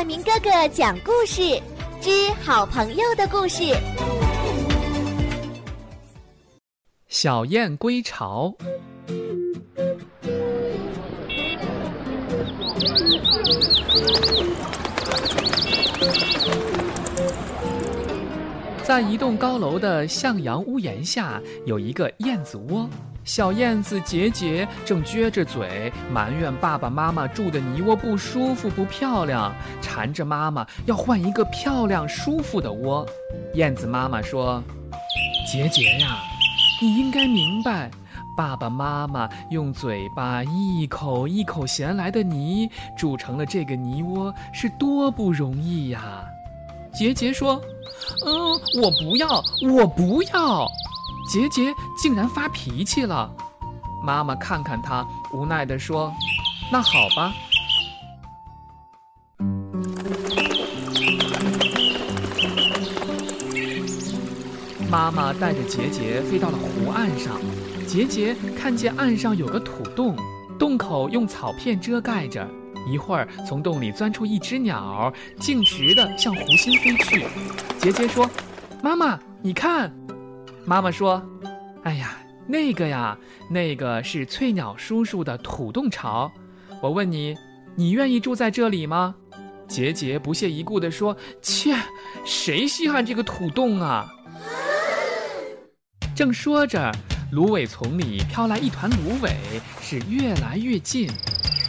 大明哥哥讲故事之好朋友的故事。小燕归巢。在一栋高楼的向阳屋檐下，有一个燕子窝。小燕子杰杰正撅着嘴埋怨爸爸妈妈住的泥窝不舒服、不漂亮，缠着妈妈要换一个漂亮、舒服的窝。燕子妈妈说：“杰杰呀，你应该明白，爸爸妈妈用嘴巴一口一口衔来的泥筑成了这个泥窝，是多不容易呀。”杰杰说：“嗯，我不要，我不要。”杰杰竟然发脾气了，妈妈看看他，无奈地说：“那好吧。”妈妈带着杰杰飞到了湖岸上，杰杰看见岸上有个土洞，洞口用草片遮盖着。一会儿，从洞里钻出一只鸟，径直的向湖心飞去。杰杰说：“妈妈，你看。”妈妈说：“哎呀，那个呀，那个是翠鸟叔叔的土洞巢。我问你，你愿意住在这里吗？”杰杰不屑一顾地说：“切，谁稀罕这个土洞啊？”正说着，芦苇丛里飘来一团芦苇，是越来越近。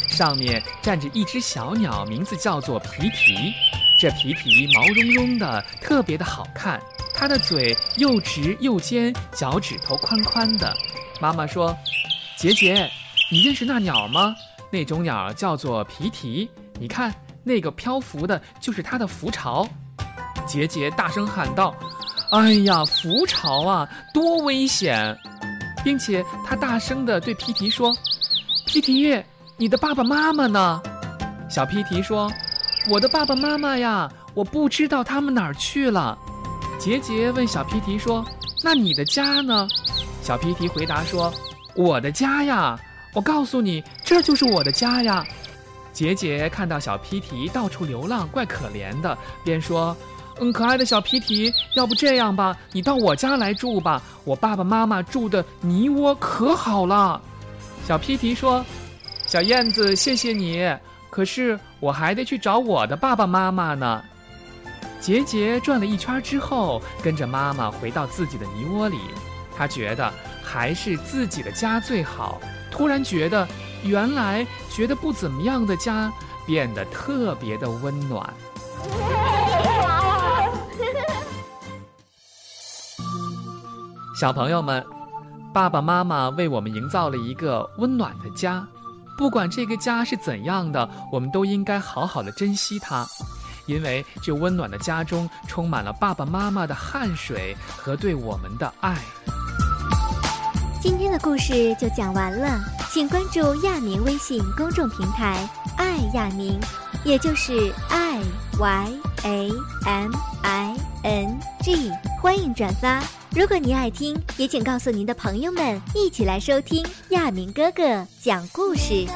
上面站着一只小鸟，名字叫做皮皮。这皮皮毛茸茸的，特别的好看。它的嘴又直又尖，脚趾头宽宽的。妈妈说：“杰杰，你认识那鸟吗？那种鸟叫做皮提。你看，那个漂浮的，就是它的浮巢。”杰杰大声喊道：“哎呀，浮巢啊，多危险！”并且他大声地对皮提说：“皮提，你的爸爸妈妈呢？”小皮提说：“我的爸爸妈妈呀，我不知道他们哪儿去了。”杰杰问小皮提说：“那你的家呢？”小皮提回答说：“我的家呀，我告诉你，这就是我的家呀。”杰杰看到小皮提到处流浪，怪可怜的，便说：“嗯，可爱的小皮提，要不这样吧，你到我家来住吧，我爸爸妈妈住的泥窝可好了。”小皮提说：“小燕子，谢谢你，可是我还得去找我的爸爸妈妈呢。”杰杰转了一圈之后，跟着妈妈回到自己的泥窝里。他觉得还是自己的家最好。突然觉得，原来觉得不怎么样的家，变得特别的温暖。小朋友们，爸爸妈妈为我们营造了一个温暖的家。不管这个家是怎样的，我们都应该好好的珍惜它。因为这温暖的家中充满了爸爸妈妈的汗水和对我们的爱。今天的故事就讲完了，请关注亚明微信公众平台“爱亚明”，也就是 “i y a m i n g”，欢迎转发。如果您爱听，也请告诉您的朋友们一起来收听亚明哥哥讲故事。